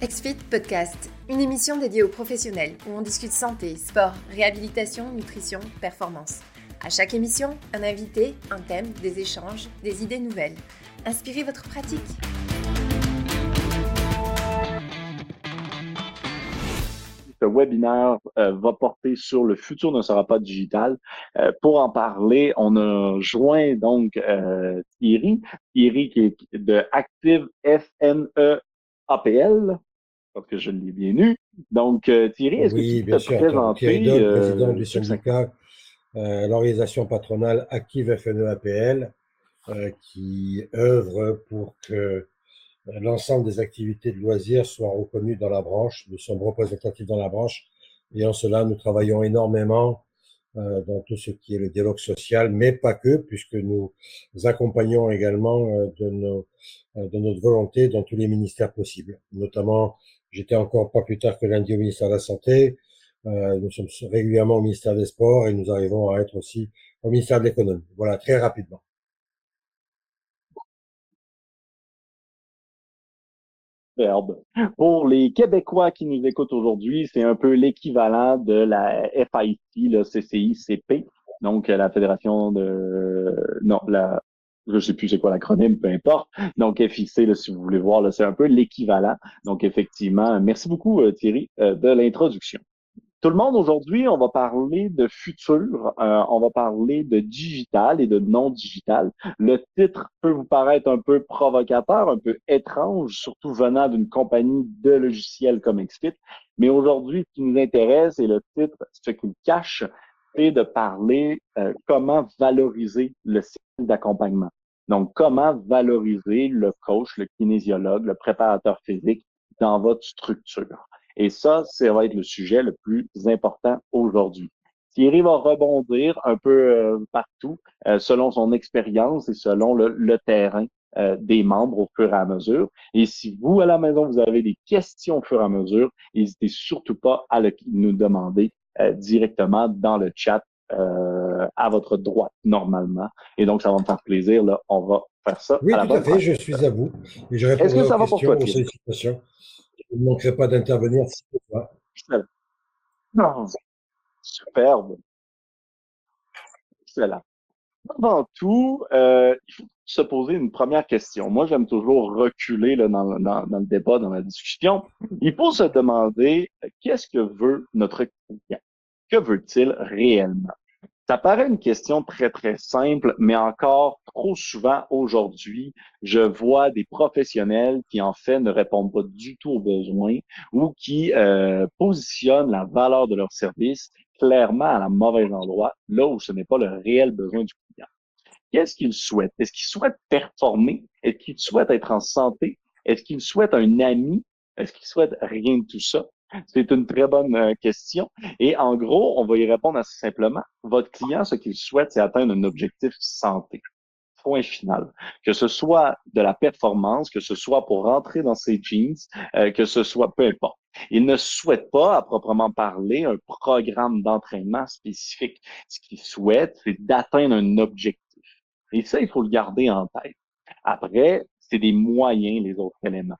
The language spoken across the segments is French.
XFIT Podcast, une émission dédiée aux professionnels où on discute santé, sport, réhabilitation, nutrition, performance. À chaque émission, un invité, un thème, des échanges, des idées nouvelles. Inspirez votre pratique. Ce webinaire euh, va porter sur le futur ne sera pas digital. Euh, pour en parler, on a joint donc euh, Thierry, Thierry qui est de Active FNE APL, parce que je l'ai bien eu. Donc, euh, Thierry, est-ce que tu peux te présenter? Thierry euh, président du syndicat, euh, l'organisation patronale Active FNE-APL, qui œuvre pour que l'ensemble des activités de loisirs soient reconnues dans la branche. Nous sommes représentatifs dans la branche et en cela, nous travaillons énormément dans tout ce qui est le dialogue social, mais pas que, puisque nous accompagnons également de, nos, de notre volonté dans tous les ministères possibles, notamment J'étais encore pas plus tard que lundi au ministère de la Santé. Euh, nous sommes régulièrement au ministère des Sports et nous arrivons à être aussi au ministère de l'Économie. Voilà, très rapidement. Pour les Québécois qui nous écoutent aujourd'hui, c'est un peu l'équivalent de la FIC, le CCI-CP, donc la Fédération de... Non, la je sais plus c'est quoi l'acronyme, peu importe. Donc, FIC, là, si vous voulez voir, c'est un peu l'équivalent. Donc, effectivement, merci beaucoup, euh, Thierry, euh, de l'introduction. Tout le monde, aujourd'hui, on va parler de futur, euh, on va parler de digital et de non digital. Le titre peut vous paraître un peu provocateur, un peu étrange, surtout venant d'une compagnie de logiciels comme XFIT. Mais aujourd'hui, ce qui nous intéresse et le titre, ce qu'il cache, c'est de parler comment valoriser le cycle d'accompagnement. Donc, comment valoriser le coach, le kinésiologue, le préparateur physique dans votre structure? Et ça, ça va être le sujet le plus important aujourd'hui. Thierry va rebondir un peu euh, partout euh, selon son expérience et selon le, terrain euh, des membres au fur et à mesure. Et si vous, à la maison, vous avez des questions au fur et à mesure, n'hésitez surtout pas à nous demander directement dans le chat euh, à votre droite normalement. Et donc, ça va me faire plaisir. Là, on va faire ça. Oui, tout à fait. Je suis à vous. Et je Est-ce que ça va pour toi, Je ne manquerai pas d'intervenir si Non. Superbe. Excellent. Avant tout, euh, il faut se poser une première question. Moi, j'aime toujours reculer là, dans, dans, dans, le débat, dans la discussion. Il faut se demander qu'est-ce que veut notre client? Que veut-il réellement? Ça paraît une question très, très simple, mais encore trop souvent aujourd'hui, je vois des professionnels qui, en fait, ne répondent pas du tout aux besoins ou qui euh, positionnent la valeur de leur service clairement à la mauvaise endroit, là où ce n'est pas le réel besoin du client. Qu'est-ce qu'ils souhaitent? Est-ce qu'ils souhaitent performer? Est-ce qu'ils souhaitent être en santé? Est-ce qu'ils souhaitent un ami? Est-ce qu'ils souhaitent rien de tout ça? C'est une très bonne euh, question. Et en gros, on va y répondre assez simplement. Votre client, ce qu'il souhaite, c'est atteindre un objectif santé. Point final. Que ce soit de la performance, que ce soit pour rentrer dans ses jeans, euh, que ce soit peu importe. Il ne souhaite pas, à proprement parler, un programme d'entraînement spécifique. Ce qu'il souhaite, c'est d'atteindre un objectif. Et ça, il faut le garder en tête. Après, c'est des moyens, les autres éléments.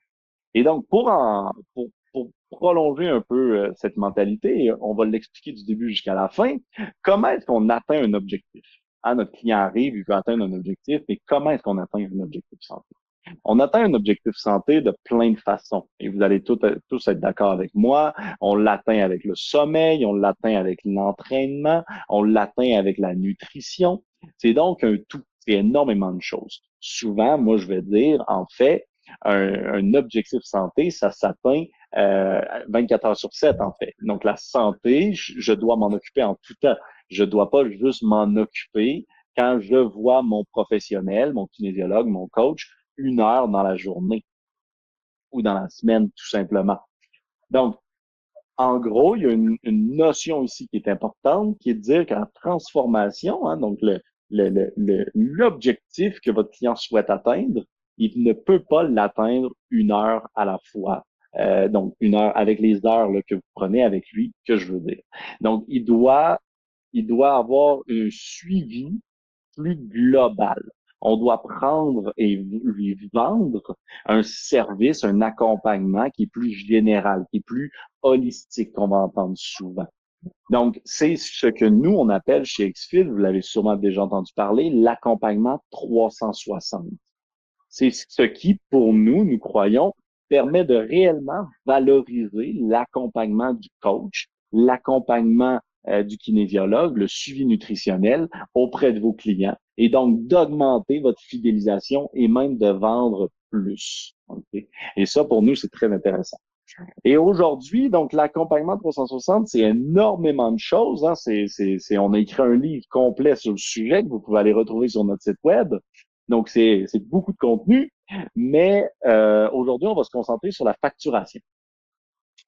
Et donc, pour, en, pour prolonger un peu euh, cette mentalité, on va l'expliquer du début jusqu'à la fin. Comment est-ce qu'on atteint un objectif? Ah, notre client arrive, il veut atteindre un objectif, mais comment est-ce qu'on atteint un objectif santé? On atteint un objectif santé de plein de façons. Et vous allez tous, tous être d'accord avec moi. On l'atteint avec le sommeil, on l'atteint avec l'entraînement, on l'atteint avec la nutrition. C'est donc un tout. C'est énormément de choses. Souvent, moi, je vais dire, en fait, un, objectif santé, ça s'atteint euh, 24 heures sur 7, en fait. Donc, la santé, je, dois m'en occuper en tout temps. Je dois pas juste m'en occuper quand je vois mon professionnel, mon kinésiologue, mon coach, une heure dans la journée ou dans la semaine, tout simplement. Donc, en gros, il y a une, notion ici qui est importante, qui est de dire qu'en transformation, hein, donc le, l'objectif que votre client souhaite atteindre, il ne peut pas l'atteindre une heure à la fois. Euh, donc, une heure avec les heures que vous prenez avec lui, que je veux dire. Donc, il doit, il doit avoir un suivi plus global. on doit prendre et lui vendre un service, un accompagnement qui est plus général, qui est plus holistique qu'on va entendre souvent. Donc, c'est ce que nous, on appelle chez Xfield, vous l'avez sûrement déjà entendu parler, l'accompagnement 360. C'est ce qui, pour nous, nous croyons, permet de réellement valoriser l'accompagnement du coach, l'accompagnement euh, du kinésiologue, le suivi nutritionnel auprès de vos clients et donc d'augmenter votre fidélisation et même de vendre plus. Et ça, pour nous, c'est très intéressant. Et aujourd'hui, donc l'accompagnement 360, c'est énormément de choses. Hein. C'est, c'est, on a écrit un livre complet sur le sujet que vous pouvez aller retrouver sur notre site web. Donc, c'est, beaucoup de contenu, mais euh, aujourd'hui, on va se concentrer sur la facturation.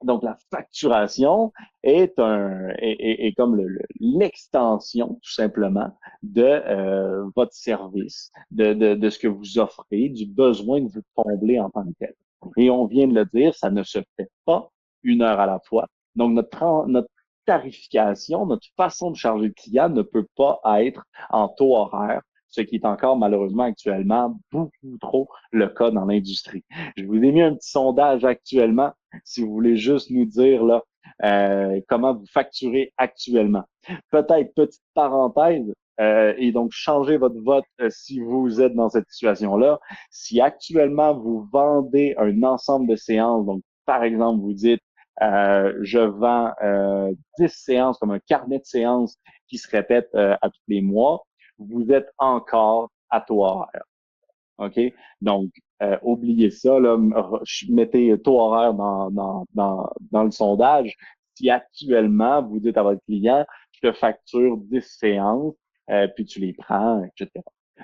Donc, la facturation est un est, est, comme l'extension, tout simplement, de euh, votre service, de, de, de, ce que vous offrez, du besoin de vous combler en tant que tel. Et on vient de le dire, ça ne se fait pas une heure à la fois. Donc, notre, notre tarification, notre façon de charger le client ne peut pas être en taux horaire ce qui est encore malheureusement actuellement beaucoup trop le cas dans l'industrie. Je vous ai mis un petit sondage actuellement, si vous voulez juste nous dire là euh, comment vous facturez actuellement. Peut-être petite parenthèse, euh, et donc changer votre vote euh, si vous êtes dans cette situation-là. Si actuellement vous vendez un ensemble de séances, donc par exemple vous dites je vends 10 séances comme un carnet de séances qui se répète à tous les mois, vous êtes encore à taux horaire. OK? Donc, euh, oubliez ça, là, mettez taux horaire dans, dans, dans, dans le sondage. Si actuellement, vous dites à votre client, je te facture 10 séances, euh, puis tu les prends, etc.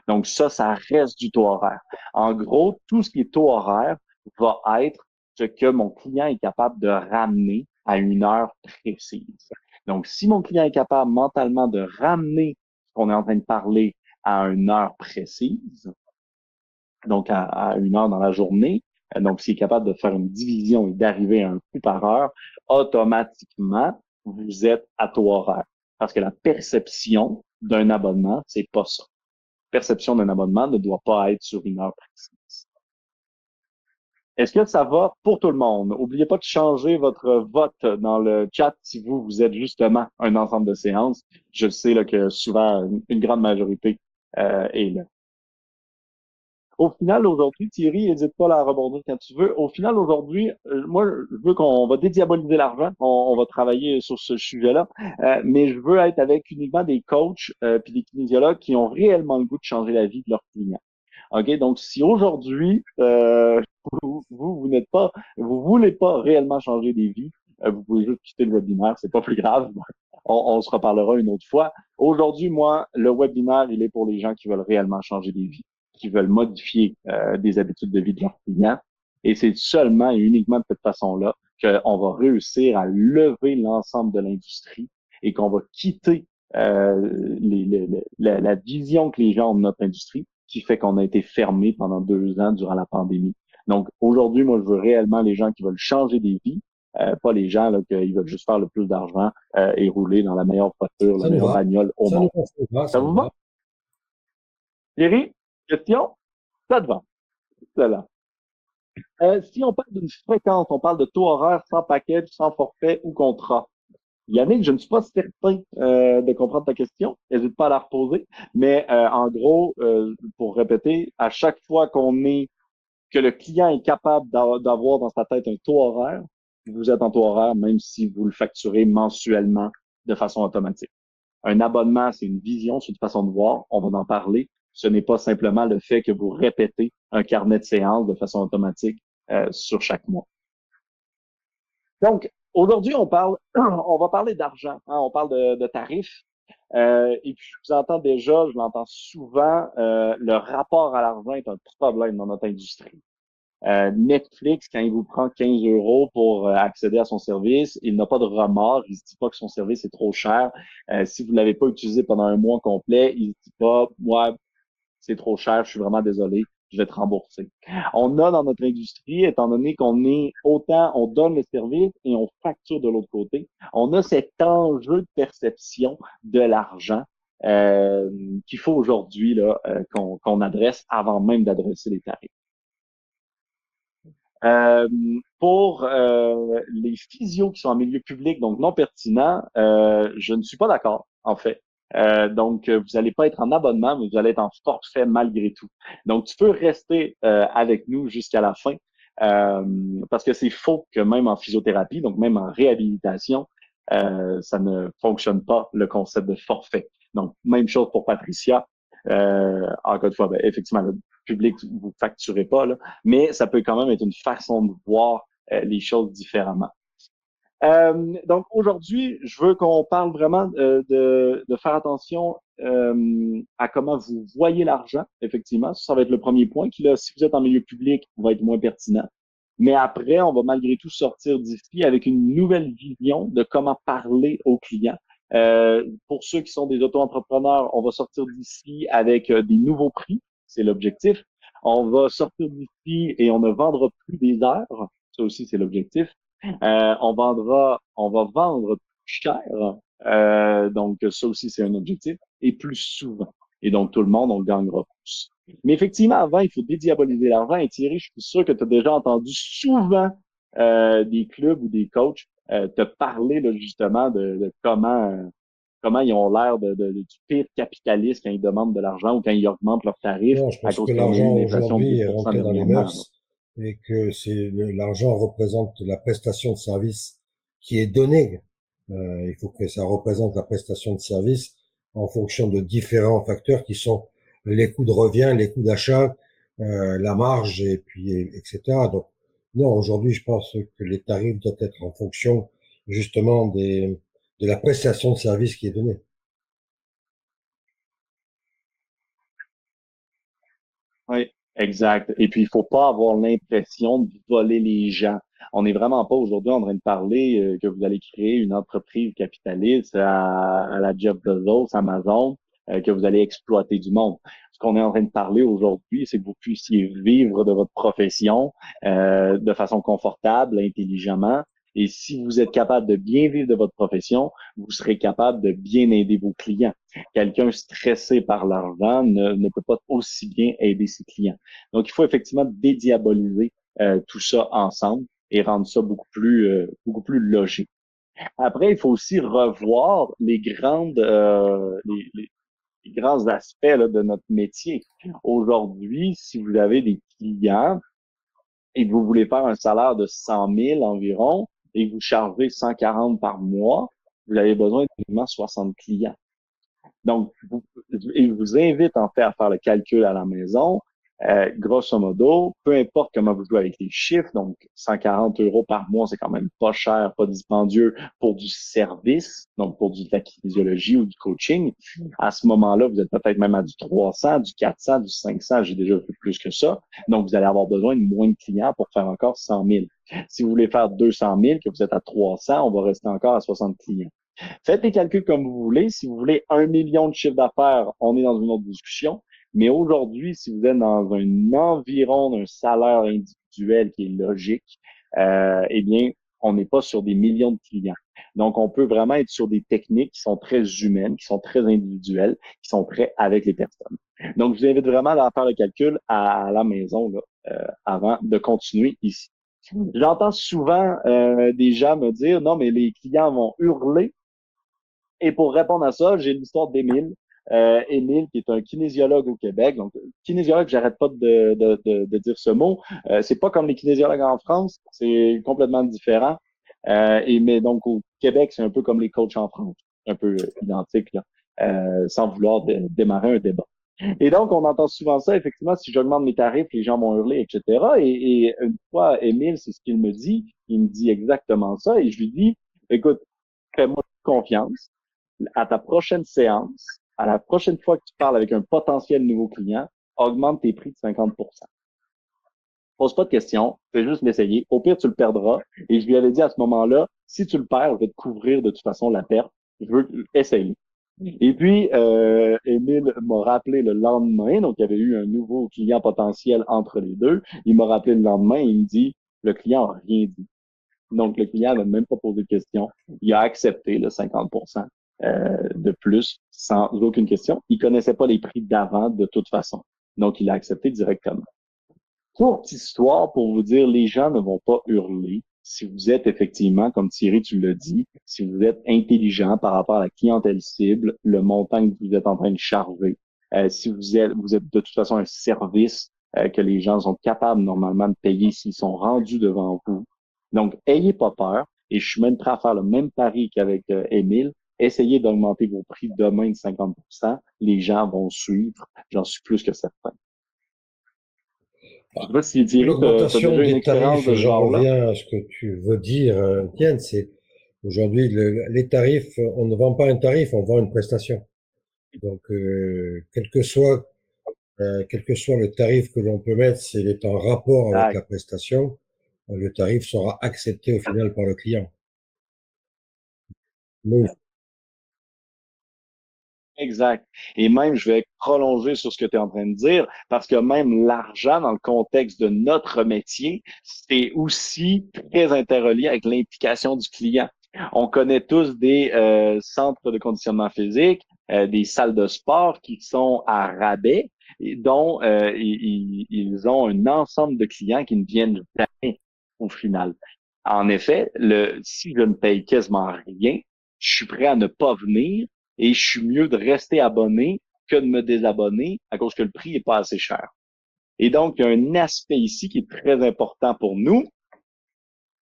Donc, ça, ça reste du taux horaire. En gros, tout ce qui est taux horaire va être ce que mon client est capable de ramener à une heure précise. Donc, si mon client est capable mentalement de ramener qu'on est en train de parler à une heure précise, donc à, une heure dans la journée, euh, donc s'il est capable de faire une division et d'arriver à un coup par heure, automatiquement, vous êtes à taux horaire. Parce que la perception d'un abonnement, c'est pas ça. perception d'un abonnement ne doit pas être sur une heure précise. Est-ce que ça va pour tout le monde? N'oubliez pas de changer votre vote dans le chat si vous, vous êtes justement un ensemble de séances. Je sais là, que souvent, une grande majorité euh, est là. Au final, aujourd'hui, Thierry, n'hésite pas à rebondir quand tu veux. Au final, aujourd'hui, euh, moi, je veux qu'on va dédiaboliser l'argent. On, va travailler sur ce sujet-là. Euh, mais je veux être avec uniquement des coachs euh, puis des kinésiologues qui ont réellement le goût de changer la vie de leurs clients. OK? Donc, si aujourd'hui, euh, vous, vous, n'êtes pas, vous voulez pas réellement changer des vies, euh, vous pouvez juste quitter le webinaire, c'est pas plus grave. On, se reparlera une autre fois. Aujourd'hui, moi, le webinaire, il est pour les gens qui veulent réellement changer des vies, qui veulent modifier euh, des habitudes de vie de leurs clients. Et c'est seulement et uniquement de cette façon-là qu'on va réussir à lever l'ensemble de l'industrie et qu'on va quitter euh, les, la, la, vision que les gens ont de notre industrie qui fait qu'on a été fermé pendant deux ans durant la pandémie. Donc aujourd'hui, moi, je veux réellement les gens qui veulent changer des vies, euh, pas les gens là, qui veulent juste faire le plus d'argent euh, et rouler dans la meilleure voiture, la meilleure bagnole au monde. ça, vous va? Thierry, question? Ça te va. Euh, si on parle d'une fréquence, on parle de taux horaire sans package, sans forfait ou contrat. Yannick, je ne suis pas certain euh, de comprendre ta question. N'hésite pas à la reposer. Mais euh, en gros, euh, pour répéter, à chaque fois qu'on est que le client est capable d'avoir dans sa tête un taux horaire, vous êtes en taux horaire, même si vous le facturez mensuellement de façon automatique. Un abonnement, c'est une vision, c'est une façon de voir. On va en parler. Ce n'est pas simplement le fait que vous répétez un carnet de séance de façon automatique sur chaque mois. Donc, Aujourd'hui, on parle, on va parler d'argent. Hein, on parle de, tarifs. Euh, et puis, je vous entends déjà, je l'entends souvent, euh, le rapport à l'argent est un problème dans notre industrie. Euh, Netflix, quand il vous prend 15 euros pour accéder à son service, il n'a pas de remords. Il ne dit pas que son service est trop cher. si vous ne l'avez pas utilisé pendant un mois complet, il ne dit pas, moi, c'est trop cher, je suis vraiment désolé je vais te rembourser. On a dans notre industrie, étant donné qu'on est autant, on donne le service et on facture de l'autre côté, on a cet enjeu de perception de l'argent euh, qu'il faut aujourd'hui là euh, qu'on adresse avant même d'adresser les tarifs. Euh, pour euh, les physios qui sont en milieu public, donc non pertinents, euh, je ne suis pas d'accord, en fait. Donc, vous n'allez pas être en abonnement, mais vous allez être en forfait malgré tout. Donc, tu peux rester avec nous jusqu'à la fin, parce que c'est faux que même en physiothérapie, donc même en réhabilitation, ça ne fonctionne pas le concept de forfait. Donc, même chose pour Patricia. encore une fois, ben, effectivement, public, vous facturez pas, là, mais ça peut quand même être une façon de voir euh, les choses différemment. Euh, donc aujourd'hui, je veux qu'on parle vraiment euh, de, de, faire attention à comment vous voyez l'argent, effectivement. Ça, va être le premier point qui, là, si vous êtes en milieu public, va être moins pertinent. Mais après, on va malgré tout sortir d'ici avec une nouvelle vision de comment parler aux clients. pour ceux qui sont des auto-entrepreneurs, on va sortir d'ici avec des nouveaux prix c'est l'objectif. On va sortir d'ici et on ne vendra plus des heures. Ça aussi, c'est l'objectif. Euh, on vendra, on va vendre plus cher. Euh, donc, ça aussi, c'est un objectif. Et plus souvent. Et donc, tout le monde, on gagnera plus. Mais effectivement, avant, il faut dédiaboliser l'argent. Et Thierry, je suis sûr que tu as déjà entendu souvent euh, des clubs ou des coachs te parler justement de, de comment comment ils ont l'air de, de, du pire capitaliste quand ils demandent de l'argent ou quand ils augmentent leurs tarifs. Non, je pense que l'argent aujourd'hui dans les mœurs et que c'est l'argent représente la prestation de service qui est donnée. Euh, il faut que ça représente la prestation de service en fonction de différents facteurs qui sont les coûts de revient, les coûts d'achat, euh, la marge et puis etc. Donc non, aujourd'hui, je pense que les tarifs doivent être en fonction justement des de la prestation de service qui est donnée. Oui, exact. Et puis, il faut pas avoir l'impression de voler les gens. On n'est vraiment pas aujourd'hui en train de parler euh, que vous allez créer une entreprise capitaliste à, la Jeff Bezos, Amazon, euh, que vous allez exploiter du monde. Ce qu'on est en train de parler aujourd'hui, c'est que vous puissiez vivre de votre profession euh, de façon confortable, intelligemment, et si vous êtes capable de bien vivre de votre profession, vous serez capable de bien aider vos clients. Quelqu'un stressé par l'argent ne, ne, peut pas aussi bien aider ses clients. Donc, il faut effectivement dédiaboliser euh, tout ça ensemble et rendre ça beaucoup plus, euh, beaucoup plus logique. Après, il faut aussi revoir les grandes, euh, les, les, grands aspects là, de notre métier. Aujourd'hui, si vous avez des clients et que vous voulez faire un salaire de 100 000 environ, et vous chargez 140 par mois, vous avez besoin de 60 clients. Donc, il vous invite en fait à faire le calcul à la maison euh, grosso modo, peu importe comment vous jouez avec les chiffres, donc 140 euros par mois, c'est quand même pas cher, pas dispendieux pour du service, donc pour du, de la kinésiologie ou du coaching. À ce moment-là, vous êtes peut-être même à du 300, du 400, du 500, j'ai déjà fait plus que ça. Donc, vous allez avoir besoin de moins de clients pour faire encore 100 000. Si vous voulez faire 200 000, que vous êtes à 300, on va rester encore à 60 clients. Faites les calculs comme vous voulez. Si vous voulez un million de chiffre d'affaires, on est dans une autre discussion. Mais aujourd'hui, si vous êtes dans un environ d'un salaire individuel qui est logique, euh, eh bien, on n'est pas sur des millions de clients. Donc, on peut vraiment être sur des techniques qui sont très humaines, qui sont très individuelles, qui sont prêtes avec les personnes. Donc, je vous invite vraiment à faire le calcul à la maison là, euh, avant de continuer ici. J'entends souvent euh, des gens me dire non, mais les clients vont hurler. Et pour répondre à ça, j'ai l'histoire d'Émile. Euh, Émile, qui est un kinésiologue au Québec. Donc, kinésiologue, j'arrête pas de, de, de, de, dire ce mot. Euh, c'est pas comme les kinésiologues en France, c'est complètement différent. Euh, et mais donc au Québec, c'est un peu comme les coachs en France, un peu identique, là, euh, sans vouloir démarrer un débat. Et donc, on entend souvent ça, effectivement, si j'augmente mes tarifs, les gens vont hurler, etc. Et, et une fois, Émile, c'est ce qu'il me dit, il me dit exactement ça, et je lui dis, écoute, fais-moi confiance, à ta prochaine séance, à la prochaine fois que tu parles avec un potentiel nouveau client, augmente tes prix de 50% Pose pas de questions, fais juste l'essayer. Au pire, tu le perdras. Et je lui avais dit à ce moment-là, si tu le perds, je vais te couvrir de toute façon la perte. Je veux essayer. Et puis, euh, Émile m'a rappelé le lendemain, donc il y avait eu un nouveau client potentiel entre les deux. Il m'a rappelé le lendemain et il me dit, le client n'a rien dit. Donc, le client n'a même pas posé de questions. Il a accepté le 50 de plus sans aucune question. Il connaissait pas les prix d'avant de toute façon. Donc, il a accepté directement. Courte histoire pour vous dire, les gens ne vont pas hurler si vous êtes effectivement, comme Thierry, tu l'as dit, si vous êtes intelligent par rapport à la clientèle cible, le montant que vous êtes en train de charger, euh, si vous êtes, vous êtes de toute façon un service euh, que les gens sont capables normalement de payer s'ils sont rendus devant vous. Donc, ayez pas peur. Et je suis même prêt à faire le même pari qu'avec euh, Émile. Essayez d'augmenter vos prix demain de 50 Les gens vont suivre. J'en suis plus que certain. L'augmentation des tarifs, j'en reviens à ce que tu veux dire, Tienne, c'est aujourd'hui les tarifs, on ne vend pas un tarif, on vend une prestation. Donc, euh, quel que soit euh, quel que soit le tarif que l'on peut mettre, s'il est en rapport avec la prestation, le tarif sera accepté au final par le client. Exact. Et même, je vais prolonger sur ce que tu es en train de dire, parce que même l'argent, dans le contexte de notre métier, c'est aussi très interrelié avec l'implication du client. On connaît tous des euh, centres de conditionnement physique, euh, des salles de sport qui sont à rabais, dont euh, ils, ils, ont un ensemble de clients qui ne viennent jamais au final. En effet, le, si je ne paye quasiment rien, je suis prêt à ne pas venir et je suis mieux de rester abonné que de me désabonner à cause que le prix est pas assez cher. Et donc, il y a un aspect ici qui est très important pour nous.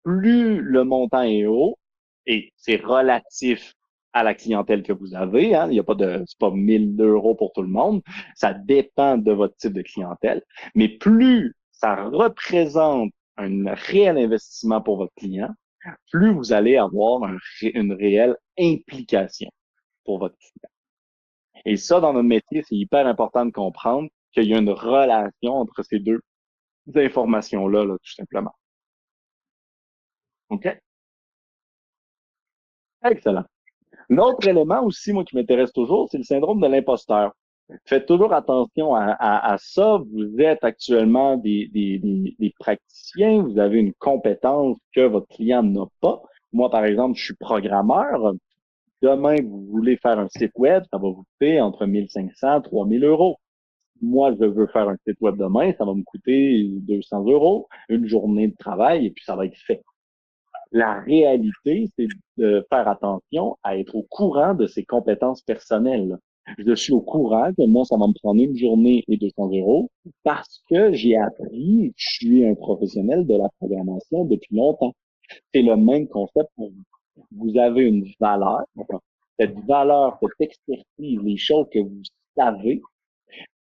Plus le montant est haut, et c'est relatif à la clientèle que vous avez, hein, il n'y a pas de, c'est pas 1000 euros pour tout le monde, ça dépend de votre type de clientèle, mais plus ça représente un réel investissement pour votre client, plus vous allez avoir une réelle implication pour votre client. Et ça, dans notre métier, c'est hyper important de comprendre qu'il y a une relation entre ces deux informations-là, là, tout simplement. OK? Excellent. L'autre élément aussi, moi, qui m'intéresse toujours, c'est le syndrome de l'imposteur. Faites toujours attention à, ça. Vous êtes actuellement des, praticiens, vous avez une compétence que votre client n'a pas. Moi, par exemple, je suis programmeur. Demain, vous voulez faire un site web, ça va vous coûter entre 1500 et 3000 euros. Moi, je veux faire un site web demain, ça va me coûter 200 euros, une journée de travail, et puis ça va être fait. La réalité, c'est de faire attention à être au courant de ses compétences personnelles. Je suis au courant que moi, ça va me prendre une journée et 200 euros parce que j'ai appris, je suis un professionnel de la programmation depuis longtemps. C'est le même concept pour vous avez une valeur. Cette valeur, cette expertise, les choses que vous savez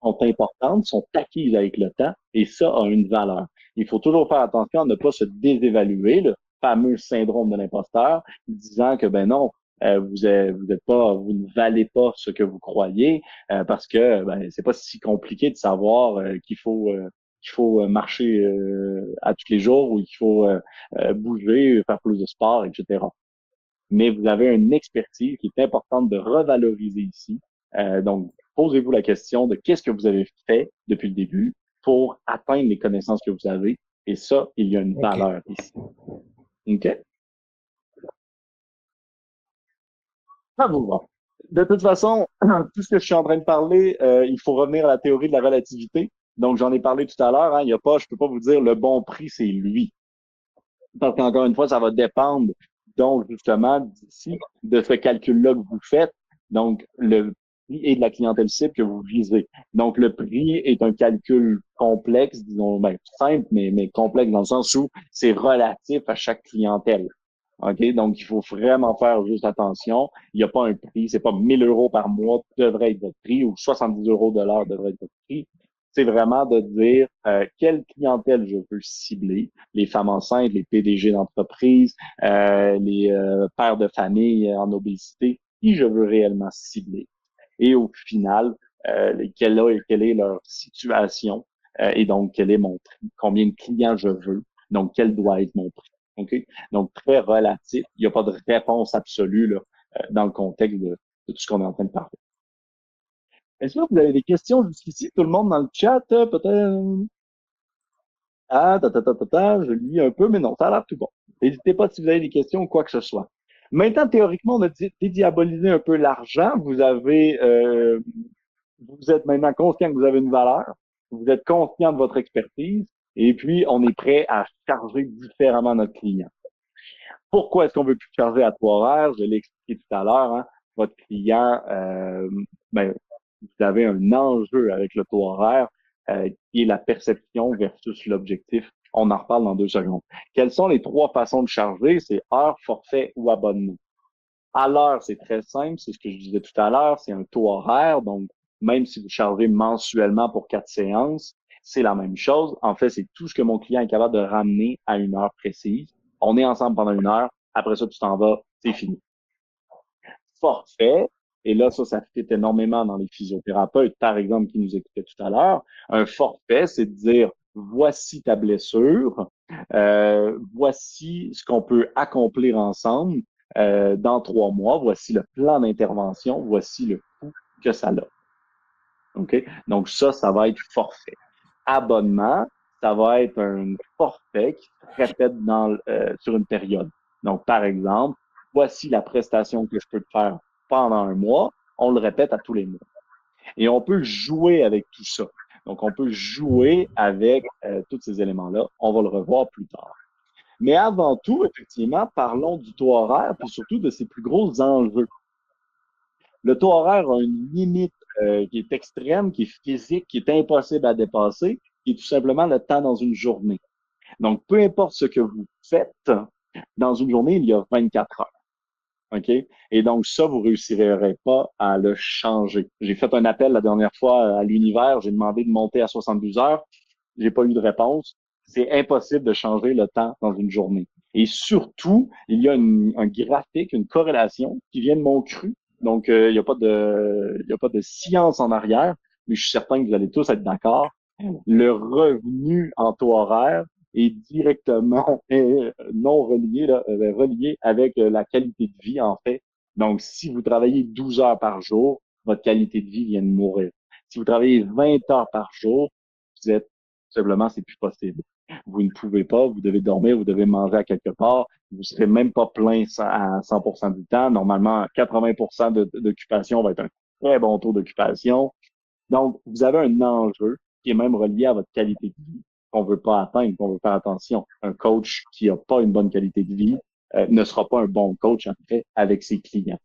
sont importantes, sont acquises avec le temps, et ça a une valeur. Il faut toujours faire attention à ne pas se désévaluer, le fameux syndrome de l'imposteur, disant que ben non, euh, vous êtes, vous êtes pas, vous ne valez pas ce que vous croyez, euh, parce que ben, c'est pas si compliqué de savoir euh, qu'il faut qu'il faut marcher à tous les jours ou qu'il faut bouger, faire plus de sport, etc mais vous avez une expertise qui est importante de revaloriser ici. Euh, donc, posez-vous la question de qu'est-ce que vous avez fait depuis le début pour atteindre les connaissances que vous avez. Et ça, il y a une valeur ici. OK? Ça vous va. De toute façon, tout ce que je suis en train de parler, euh, il faut revenir à la théorie de la relativité. Donc, j'en ai parlé tout à l'heure. Hein, il y a pas, je peux pas vous dire le bon prix, c'est lui. Parce qu'encore une fois, ça va dépendre donc, justement, d'ici, de ce calcul-là que vous faites, donc le prix et de la clientèle cible que vous visez. Donc, le prix est un calcul complexe, disons, ben, simple, mais, mais complexe dans le sens où c'est relatif à chaque clientèle. OK? Donc, il faut vraiment faire juste attention. Il n'y a pas un prix, c'est pas 1000 euros par mois devrait être votre prix ou 70 euros de l'heure devrait être votre prix c'est vraiment de dire euh, quelle clientèle je veux cibler, les femmes enceintes, les PDG d'entreprise, euh, les euh, pères de famille en obésité, qui je veux réellement cibler? Et au final, quelle, quelle est leur situation et donc quel est mon prix, combien de clients je veux, donc quel doit être mon prix? Okay? Donc très relatif, il n'y a pas de réponse absolue là, dans le contexte de tout ce qu'on est en train de parler. Est-ce que vous avez des questions jusqu'ici? Tout le monde dans le chat, euh, peut-être? Ah, ta, ta, ta, ta, je lis un peu, mais non, ça a l'air tout bon. N'hésitez pas si vous avez des questions ou quoi que ce soit. Maintenant, théoriquement, on a dédiabolisé un peu l'argent. Vous avez, euh, vous êtes maintenant conscient que vous avez une valeur. Vous êtes conscient de votre expertise. Et puis, on est prêt à charger différemment notre client. Pourquoi est-ce qu'on veut plus charger à trois horaires? Je l'ai expliqué tout à l'heure. Hein. Votre client, euh, ben, vous avez un enjeu avec le taux horaire euh, qui est la perception versus l'objectif. On en reparle dans deux secondes. Quelles sont les trois façons de charger? C'est heure, forfait ou abonnement. À l'heure, c'est très simple, c'est ce que je disais tout à l'heure, c'est un taux horaire, donc même si vous chargez mensuellement pour quatre séances, c'est la même chose. En fait, c'est tout ce que mon client est capable de ramener à une heure précise. On est ensemble pendant une heure, après ça, tu t'en vas, c'est fini. Forfait, et là, ça, ça fit énormément dans les physiothérapeutes, par exemple, qui nous écoutaient tout à l'heure. Un forfait, c'est de dire, voici ta blessure, euh, voici ce qu'on peut accomplir ensemble euh, dans trois mois, voici le plan d'intervention, voici le coût que ça a. OK? Donc, ça, ça va être forfait. Abonnement, ça va être un forfait qui se répète dans, euh, sur une période. Donc, par exemple, voici la prestation que je peux te faire pendant un mois, on le répète à tous les mois. Et on peut jouer avec tout ça. Donc, on peut jouer avec euh, tous ces éléments-là. On va le revoir plus tard. Mais avant tout, effectivement, parlons du taux horaire, puis surtout de ses plus gros enjeux. Le taux horaire a une limite euh, qui est extrême, qui est physique, qui est impossible à dépasser, qui est tout simplement le temps dans une journée. Donc, peu importe ce que vous faites, dans une journée, il y a 24 heures. OK? Et donc, ça, vous réussirez pas à le changer. J'ai fait un appel la dernière fois à l'univers, j'ai demandé de monter à 72 heures. J'ai pas eu de réponse. C'est impossible de changer le temps dans une journée. Et surtout, il y a un graphique, une corrélation qui vient de mon cru. Donc, euh, il n'y a pas de, il y a pas de science en arrière, mais je suis certain que vous allez tous être d'accord. Le revenu en taux horaire est directement non relié, là, euh, relié avec euh, la qualité de vie, en fait. Donc, si vous travaillez 12 heures par jour, votre qualité de vie vient de mourir. Si vous travaillez 20 heures par jour, vous êtes simplement, c'est plus possible. Vous ne pouvez pas, vous devez dormir, vous devez manger à quelque part, vous serez même pas plein à 100% du temps. Normalement, 80% d'occupation va être un très bon taux d'occupation. Donc, vous avez un enjeu qui est même relié à votre qualité de vie qu'on veut pas atteindre, qu'on veut faire attention. Un coach qui a pas une bonne qualité de vie euh, ne sera pas un bon coach fait avec ses clients.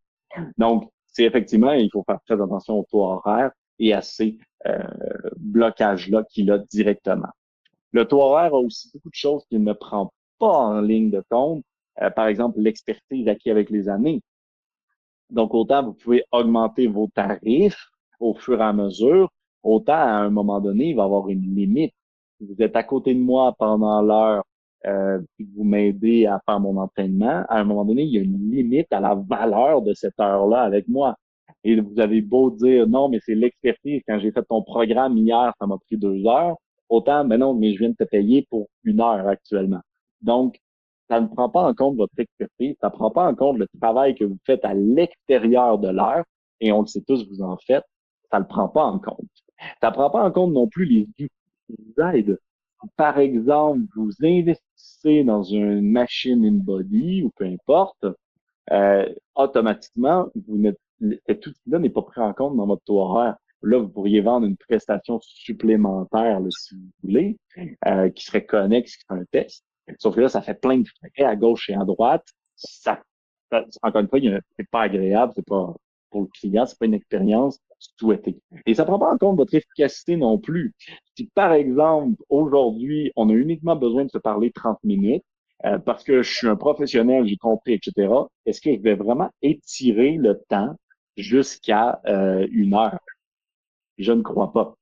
Donc, c'est effectivement, il faut faire très attention au taux horaire et à ces euh, blocages-là qu'il a directement. Le taux horaire a aussi beaucoup de choses qu'il ne prend pas en ligne de compte. Euh, par exemple, l'expertise acquise avec les années. Donc, autant vous pouvez augmenter vos tarifs au fur et à mesure, autant à un moment donné, il va y avoir une limite vous êtes à côté de moi pendant l'heure, euh, puis vous m'aidez à faire mon entraînement, à un moment donné, il y a une limite à la valeur de cette heure-là avec moi. Et vous avez beau dire non, mais c'est l'expertise. Quand j'ai fait ton programme hier, ça m'a pris deux heures. Autant, mais non, mais je viens de te payer pour une heure actuellement. Donc, ça ne prend pas en compte votre expertise, ça ne prend pas en compte le travail que vous faites à l'extérieur de l'heure, et on le sait tous, vous en faites, ça ne le prend pas en compte. Ça ne prend pas en compte non plus les Par exemple, vous investissez dans une machine in-body ou peu importe, euh, automatiquement, vous cet outil-là n'est pas pris en compte dans votre taux horaire. Là, vous pourriez vendre une prestation supplémentaire, si vous voulez, euh, qui serait connexe à un test. Sauf que là, ça fait plein de frais à gauche et à droite. Ça, encore une fois, c'est pas agréable, c'est pas pour le client, c'est pas une expérience souhaitée. Et ça prend pas en compte votre efficacité non plus. Si par exemple, aujourd'hui, on a uniquement besoin de se parler 30 minutes, euh, parce que je suis un professionnel, j'ai compris, etc., est-ce que je vais vraiment étirer le temps jusqu'à euh, une heure? Je ne crois pas.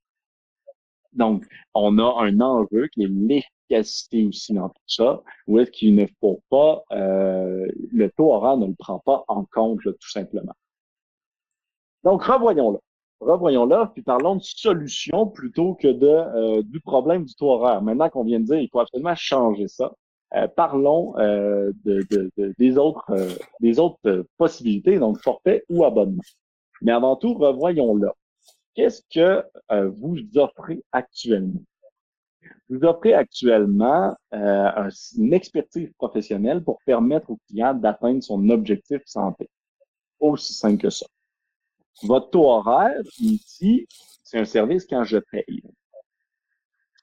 Donc, on a un enjeu qui est l'efficacité aussi dans tout ça, ou est-ce qu'il ne faut pas, euh, le taux horaire ne le prend pas en compte, tout simplement. Donc, revoyons-le. Revoyons-le, puis parlons de solution plutôt que de, euh, du problème du taux horaire. Maintenant qu'on vient de dire qu'il faut absolument changer ça, euh, parlons euh, de, des autres, des autres possibilités, donc forfait ou abonnement. Mais avant tout, revoyons-le. Qu'est-ce que vous offrez actuellement? Vous offrez actuellement une expertise professionnelle pour permettre au client d'atteindre son objectif santé. Aussi simple que ça. Votre taux horaire, ici, c'est un service quand je paye.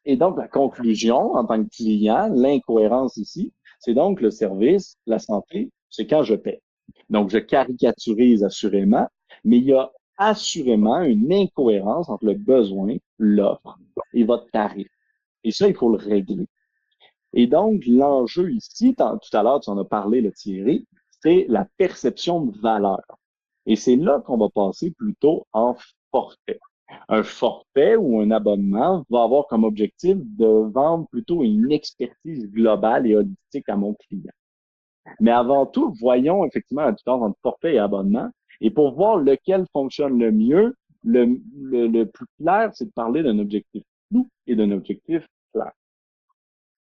Et donc, la conclusion en tant que client, l'incohérence ici, c'est donc le service, la santé, c'est quand je paie. Donc, je caricaturise assurément, mais il y a assurément une incohérence entre le besoin, l'offre et votre tarif. Et ça, il faut le régler. Et donc, l'enjeu ici, tout à l'heure, tu en as parlé, le Thierry, c'est la perception de valeur. Et c'est là qu'on va passer plutôt en forfait. Un forfait ou un abonnement va avoir comme objectif de vendre plutôt une expertise globale et holistique à mon client. Mais avant tout, voyons effectivement la différence entre forfait et abonnement. Et pour voir lequel fonctionne le mieux, le, plus clair, c'est de parler d'un objectif flou et d'un objectif clair.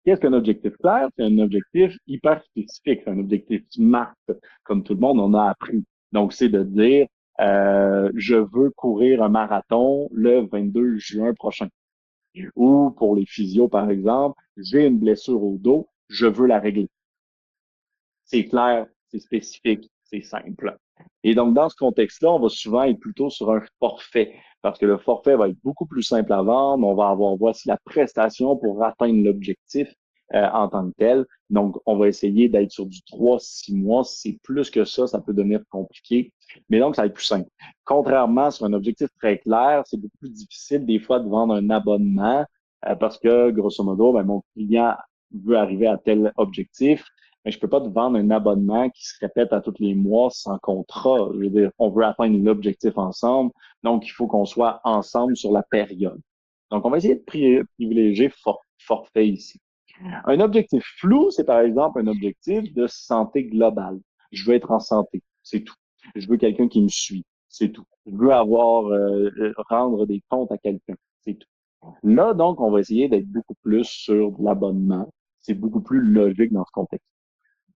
Qu'est-ce qu'un objectif clair? C'est un objectif hyper spécifique, c'est un objectif SMART, comme tout le monde en a appris. Donc, c'est de dire, euh, je veux courir un marathon le 22 juin prochain. Ou pour les physios, par exemple, j'ai une blessure au dos, je veux la régler. C'est clair, c'est spécifique, c'est simple. Et donc, dans ce contexte-là, on va souvent être plutôt sur un forfait, parce que le forfait va être beaucoup plus simple à vendre. On va avoir, voici la prestation pour atteindre l'objectif euh, en tant que tel. Donc, on va essayer d'être sur du 3-6 mois. Si c'est plus que ça, ça peut devenir compliqué. Mais donc, ça va être plus simple. Contrairement sur un objectif très clair, c'est beaucoup plus difficile des fois de vendre un abonnement euh, parce que, grosso modo, ben, mon client veut arriver à tel objectif mais je peux pas te vendre un abonnement qui se répète à tous les mois sans contrat. Je veux dire, on veut atteindre l'objectif ensemble, donc il faut qu'on soit ensemble sur la période. Donc, on va essayer de privilégier forfait ici. Un objectif flou, c'est par exemple un objectif de santé globale. Je veux être en santé, c'est tout. Je veux quelqu'un qui me suit, c'est tout. Je veux avoir euh, rendre des comptes à quelqu'un, c'est tout. Là, donc, on va essayer d'être beaucoup plus sur l'abonnement. C'est beaucoup plus logique dans ce contexte.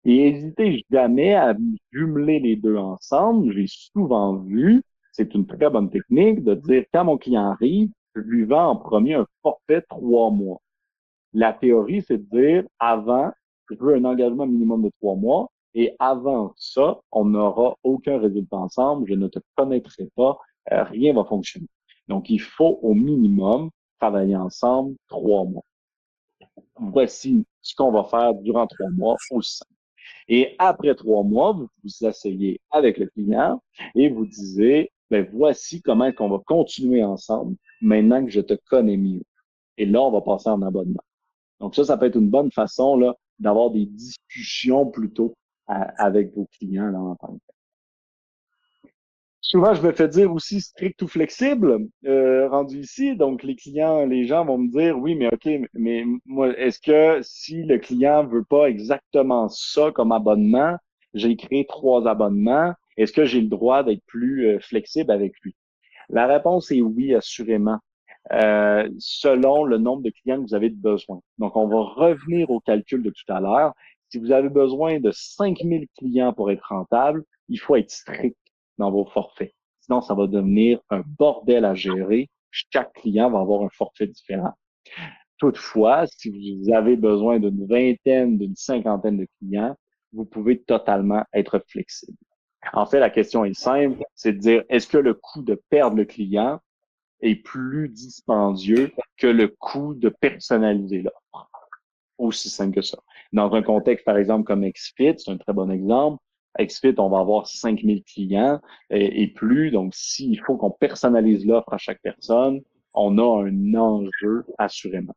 Et n'hésitez jamais à jumeler les deux ensemble. J'ai souvent vu, c'est une très bonne technique, de dire quand mon client arrive, je lui vends en premier un forfait trois mois. La théorie, c'est de dire avant, je veux un engagement minimum de trois mois, et avant ça, on n'aura aucun résultat ensemble, je ne te connaîtrai pas, euh, rien va fonctionner. Donc, il faut au minimum travailler ensemble trois mois. Voici ce qu'on va faire durant trois mois au sein. Et après trois mois, vous vous asseyez avec le client et vous disiez, ben voici comment qu'on va continuer ensemble maintenant que je te connais mieux. Et là, on va passer en abonnement. Donc ça, ça peut être une bonne façon là d'avoir des discussions plutôt avec vos clients là, en tant que souvent, je me fais dire aussi strict ou flexible, euh, rendu ici. Donc, les clients, les gens vont me dire, oui, mais OK, mais moi, est-ce que si le client veut pas exactement ça comme abonnement, j'ai créé trois abonnements, est-ce que j'ai le droit d'être plus euh, flexible avec lui? La réponse est oui, assurément. Euh, selon le nombre de clients que vous avez besoin. Donc, on va revenir au calcul de tout à l'heure. Si vous avez besoin de 5000 clients pour être rentable, il faut être strict dans vos forfaits. Sinon, ça va devenir un bordel à gérer. Chaque client va avoir un forfait différent. Toutefois, si vous avez besoin d'une vingtaine, d'une cinquantaine de clients, vous pouvez totalement être flexible. En fait, la question est simple, c'est de dire, est-ce que le coût de perdre le client est plus dispendieux que le coût de personnaliser l'offre? Aussi simple que ça. Dans un contexte, par exemple, comme XFIT, c'est un très bon exemple, XFIT, on va avoir 5000 clients et, plus. Donc, s'il faut qu'on personnalise l'offre à chaque personne, on a un enjeu assurément.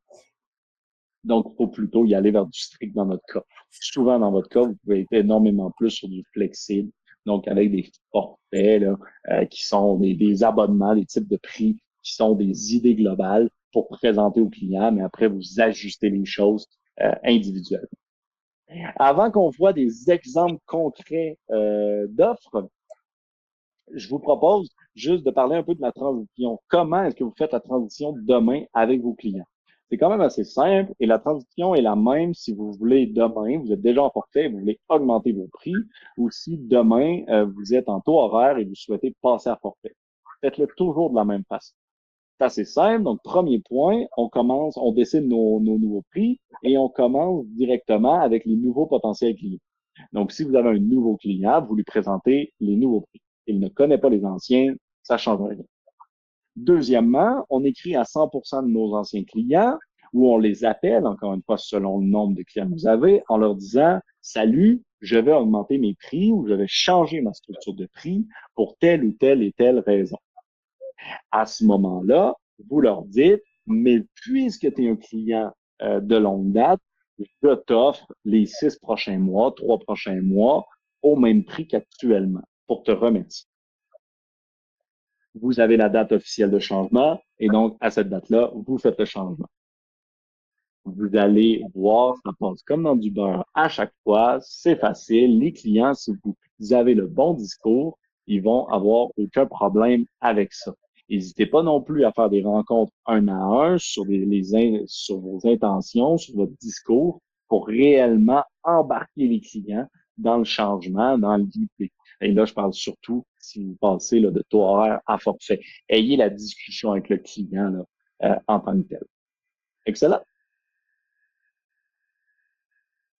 Donc, il faut plutôt y aller vers du strict dans notre cas. Souvent, dans votre cas, vous pouvez être énormément plus sur du flexible, donc avec des forfaits là, euh, qui sont des, des, abonnements, des types de prix qui sont des idées globales pour présenter aux clients, mais après, vous ajustez les choses euh, individuellement. Avant qu'on voit des exemples concrets euh, d'offres, je vous propose juste de parler un peu de la transition. Comment est-ce que vous faites la transition demain avec vos clients? C'est quand même assez simple et la transition est la même si vous voulez demain, vous êtes déjà en forfait, vous voulez augmenter vos prix ou si demain, euh, vous êtes en taux horaire et vous souhaitez passer à forfait. Faites-le toujours de la même façon. C'est assez simple. Donc, premier point, on commence, on décide nos, nouveaux prix et on commence directement avec les nouveaux potentiels clients. Donc, si vous avez un nouveau client, vous lui présentez les nouveaux prix. Il ne connaît pas les anciens, ça change rien. Deuxièmement, on écrit à 100% de nos anciens clients ou on les appelle, encore une fois, selon le nombre de clients que vous avez, en leur disant, salut, je vais augmenter mes prix ou je vais changer ma structure de prix pour telle ou telle et telle raison. À ce moment-là, vous leur dites, mais puisque tu es un client euh, de longue date, je t'offre les six prochains mois, trois prochains mois au même prix qu'actuellement pour te remercier. Vous avez la date officielle de changement et donc à cette date-là, vous faites le changement. Vous allez voir, ça passe comme dans du beurre à chaque fois. C'est facile. Les clients, si vous avez le bon discours, ils vont avoir aucun problème avec ça. N'hésitez pas non plus à faire des rencontres un à un sur, les, sur vos intentions, sur votre discours, pour réellement embarquer les clients dans le changement, dans l'idée. Et là, je parle surtout si vous passez là, de taux horaire à forfait. Ayez la discussion avec le client là, euh, en tant que tel. Excellent.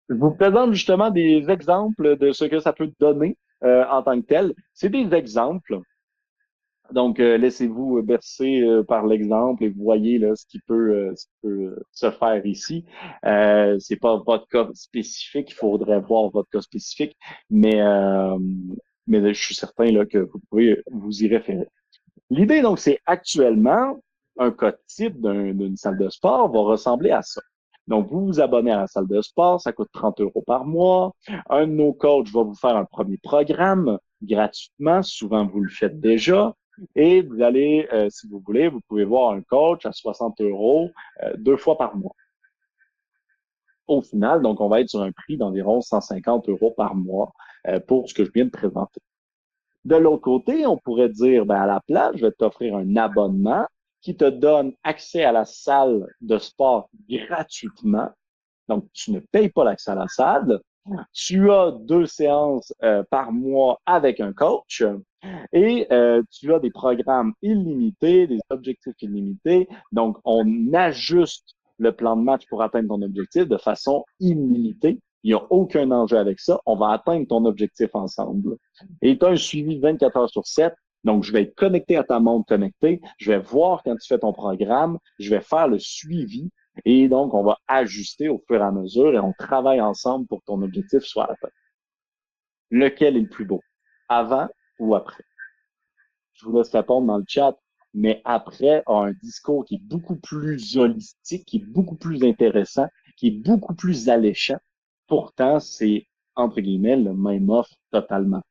Je vous présente justement des exemples de ce que ça peut donner euh, en tant que tel. C'est des exemples donc, euh, laissez-vous bercer euh, par l'exemple et voyez là, ce qui peut, euh, ce qui peut se faire ici. Euh, c'est pas votre cas spécifique, il faudrait voir votre cas spécifique, mais, mais je suis certain là, que vous pouvez vous y référer. L'idée, donc, c'est actuellement, un cas type d'une salle de sport va ressembler à ça. Donc, vous vous abonnez à la salle de sport, ça coûte 30 euros par mois. Un de nos coachs va vous faire un premier programme gratuitement. Souvent, vous le faites déjà. Et vous allez, euh, si vous voulez, vous pouvez voir un coach à 60 euros euh, deux fois par mois. Au final, donc, on va être sur un prix d'environ 150 euros par mois euh, pour ce que je viens de présenter. De l'autre côté, on pourrait dire, ben, à la place, je vais t'offrir un abonnement qui te donne accès à la salle de sport gratuitement. Donc, tu ne payes pas l'accès à la salle. Tu as deux séances par mois avec un coach et euh, tu as des programmes illimités, des objectifs illimités. Donc, on ajuste le plan de match pour atteindre ton objectif de façon illimitée. Il n'y a aucun enjeu avec ça. On va atteindre ton objectif ensemble. Et tu as un suivi 24 heures sur 7. Donc, je vais être connecté à ta montre connectée. Je vais voir quand tu fais ton programme. Je vais faire le suivi. Et donc, on va ajuster au fur et à mesure et on travaille ensemble pour que ton objectif soit atteint. Lequel est le plus beau? Avant ou après? Je vous laisse répondre dans le chat, mais après a un discours qui est beaucoup plus holistique, qui est beaucoup plus intéressant, qui est beaucoup plus alléchant. Pourtant, c'est entre guillemets le même offre totalement.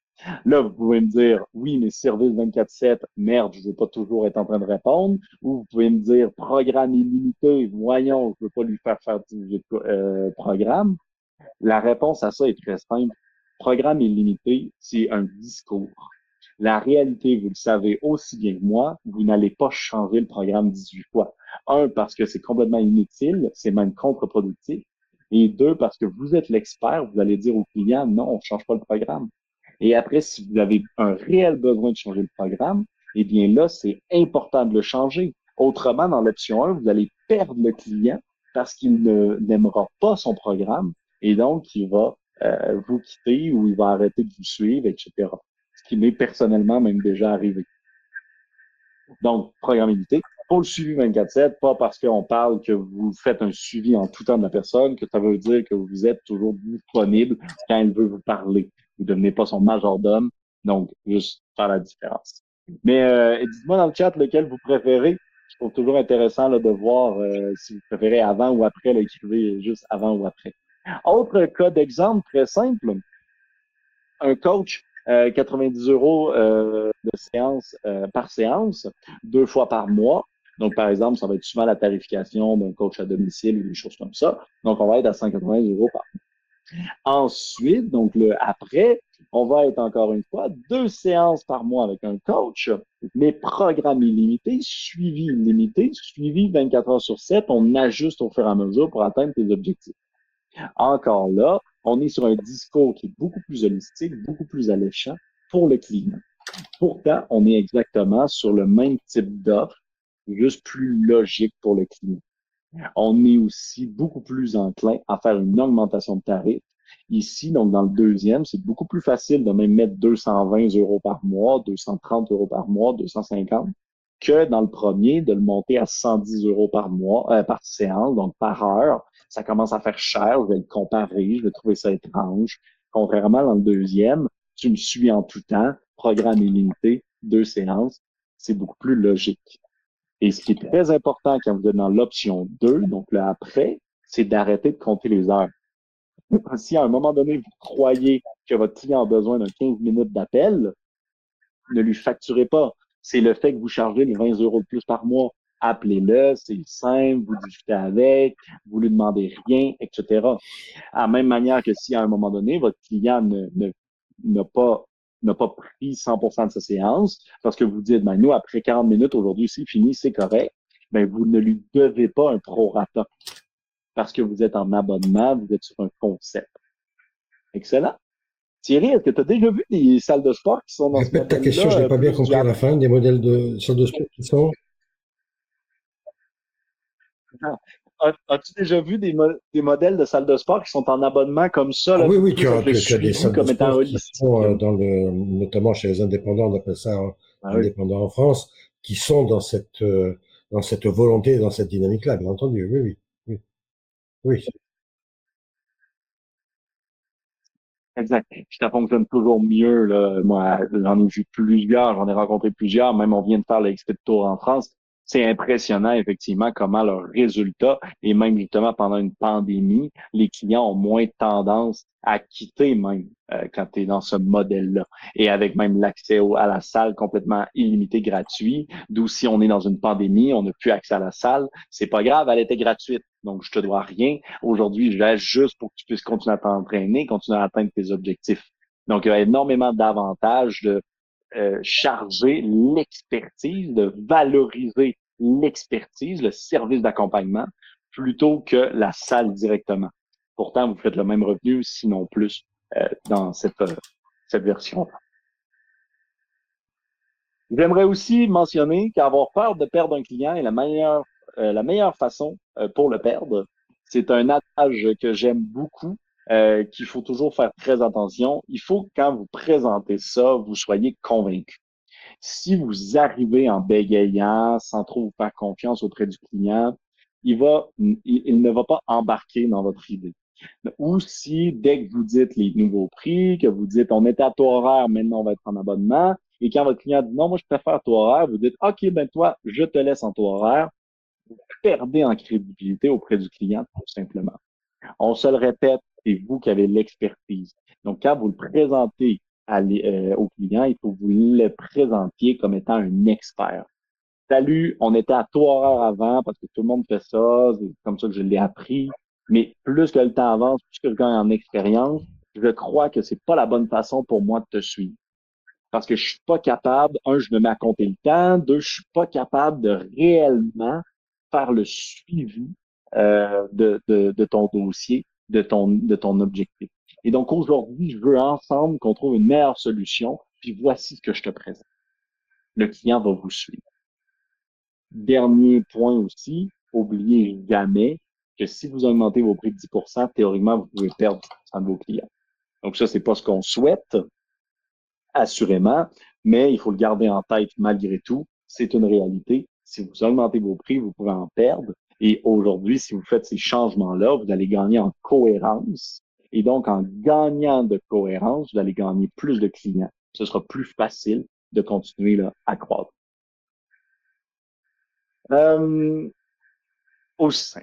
Là, vous pouvez me dire, oui, mais service 24-7, merde, je ne veux pas toujours être en train de répondre. Ou vous pouvez me dire, programme illimité, voyons, je ne veux pas lui faire faire du euh, programme. La réponse à ça est très simple. Programme illimité, c'est un discours. La réalité, vous le savez aussi bien que moi, vous n'allez pas changer le programme 18 fois. Un, parce que c'est complètement inutile, c'est même contre-productif. Et deux, parce que vous êtes l'expert, vous allez dire au client, non, on ne change pas le programme. Et après, si vous avez un réel besoin de changer le programme, eh bien là, c'est important de le changer. Autrement, dans l'option 1, vous allez perdre le client parce qu'il n'aimera pas son programme et donc il va euh, vous quitter ou il va arrêter de vous suivre, etc qui m'est personnellement même déjà arrivé. Donc, programmabilité. Pour le suivi 24-7, pas parce qu'on parle que vous faites un suivi en tout temps de la personne, que ça veut dire que vous êtes toujours disponible quand elle veut vous parler. Vous ne devenez pas son majordome. Donc, juste faire la différence. Mais euh, dites-moi dans le chat lequel vous préférez. Je trouve toujours intéressant là, de voir euh, si vous préférez avant ou après. Écrivez juste avant ou après. Autre cas d'exemple très simple. Un coach 90 euh, euros euh, de séance euh, par séance, deux fois par mois. Donc, par exemple, ça va être souvent la tarification d'un coach à domicile ou des choses comme ça. Donc, on va être à 180 euros par mois. Ensuite, donc le après, on va être encore une fois deux séances par mois avec un coach, mais programme illimité, suivi illimité, suivi 24 heures sur 7, on ajuste au fur et à mesure pour atteindre tes objectifs. Encore là, on est sur un discours qui est beaucoup plus holistique, beaucoup plus alléchant pour le client. Pourtant, on est exactement sur le même type d'offre juste plus logique pour le client. On est aussi beaucoup plus enclin à faire une augmentation de tarif. Ici, donc dans le deuxième, c'est beaucoup plus facile de même mettre 220 euros par mois, 230 euros par mois, 250, que dans le premier, de le monter à 110 euros par mois, euh, par séance, donc par heure. Ça commence à faire cher, je vais le comparer, je vais trouver ça étrange. Contrairement dans le deuxième, tu me suis en tout temps, programme illimité, deux séances, c'est beaucoup plus logique. Et ce qui est très important quand vous êtes dans l'option 2, donc là après, c'est d'arrêter de compter les heures. Si à un moment donné, vous croyez que votre client a besoin d'un 15 minutes d'appel, ne lui facturez pas. C'est le fait que vous chargez les 20 euros de plus par mois. Appelez-le, c'est simple, vous discutez avec, vous lui demandez rien, etc. À la même manière que si à un moment donné, votre client ne, n'a pas n'a pas pris 100% de sa séance parce que vous dites, ben, nous, après 40 minutes, aujourd'hui, c'est fini, c'est correct, ben, vous ne lui devez pas un prorata parce que vous êtes en abonnement, vous êtes sur un concept. Excellent. Thierry, est-ce que tu as déjà vu des salles de sport qui sont dans Répète ce ta question, je n'ai pas bien compris à la fin, des modèles de salles de sport qui sont? As-tu déjà vu des, des, modèles de salles de sport qui sont en abonnement comme ça? Là, oui, oui, tu as, des salles de sport qui sont, euh, dans le, notamment chez les indépendants, on appelle ça ah indépendants en France, qui sont dans cette, euh, dans cette volonté, dans cette dynamique-là, bien entendu. Oui, oui. Oui. oui. Exact. Puis ça fonctionne toujours mieux. Là. Moi, j'en ai vu plusieurs, j'en ai rencontré plusieurs. Même on vient de faire l'expé de tour en France c'est impressionnant effectivement comment leurs résultats et même justement pendant une pandémie, les clients ont moins tendance à quitter même euh, quand tu es dans ce modèle-là. Et avec même l'accès à la salle complètement illimité gratuit, d'où si on est dans une pandémie, on n'a plus accès à la salle, c'est pas grave, elle était gratuite. Donc, je te dois rien. Aujourd'hui, je laisse juste pour que tu puisses continuer à t'entraîner, continuer à atteindre tes objectifs. Donc, il y a énormément d'avantages de euh, charger l'expertise, de valoriser l'expertise, le service d'accompagnement, plutôt que la salle directement. Pourtant, vous faites le même revenu, sinon plus, euh, dans cette, euh, cette version-là. J'aimerais aussi mentionner qu'avoir peur de perdre un client est la meilleure, la meilleure façon pour le perdre. C'est un adage que j'aime beaucoup euh, qu'il faut toujours faire très attention. Il faut que quand vous présentez ça, vous soyez convaincu. Si vous arrivez en bégayant, sans trop vous faire confiance auprès du client, il va, il, ne va pas embarquer dans votre idée. Ou si, dès que vous dites les nouveaux prix, que vous dites on est à taux horaire, maintenant on va être en abonnement, et quand votre client dit non, moi je préfère taux horaire, vous dites OK, ben toi, je te laisse en taux horaire, vous perdez en crédibilité auprès du client, tout simplement. On se le répète, c'est vous qui avez l'expertise. Donc, quand vous le présentez euh, au client, il faut que vous le présentiez comme étant un expert. Salut, on était à toi horaire avant parce que tout le monde fait ça, c'est comme ça que je l'ai appris. Mais plus que le temps avance, plus que je gagne en expérience, je crois que c'est pas la bonne façon pour moi de te suivre. Parce que je suis pas capable, un, je me mets à compter le temps, deux, je suis pas capable de réellement faire le suivi euh, de, de, de ton dossier de ton, de ton objectif. Et donc aujourd'hui, je veux ensemble qu'on trouve une meilleure solution, puis voici ce que je te présente. Le client va vous suivre. Dernier point aussi, oubliez jamais que si vous augmentez vos prix de 10% théoriquement, vous pouvez perdre 10 de vos clients. Donc ça, c'est pas ce qu'on souhaite, assurément, mais il faut le garder en tête malgré tout. C'est une réalité. Si vous augmentez vos prix, vous pouvez en perdre. Et aujourd'hui, si vous faites ces changements-là, vous allez gagner en cohérence. Et donc, en gagnant de cohérence, vous allez gagner plus de clients. Ce sera plus facile de continuer à croître. Euh, aussi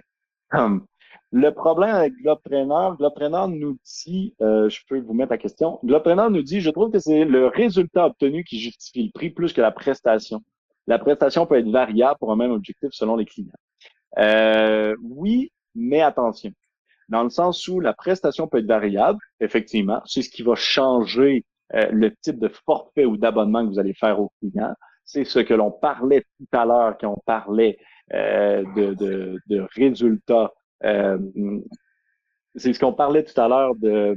le problème avec Globepreneur, Globepreneur nous dit, euh, je peux vous mettre la question, Globepreneur nous dit, je trouve que c'est le résultat obtenu qui justifie le prix plus que la prestation. La prestation peut être variable pour un même objectif selon les clients. Euh, oui, mais attention. Dans le sens où la prestation peut être variable, effectivement, c'est ce qui va changer euh, le type de forfait ou d'abonnement que vous allez faire au client. C'est ce que l'on parlait tout à l'heure quand on parlait euh, de, de, de, résultats. c'est ce qu'on parlait tout à l'heure de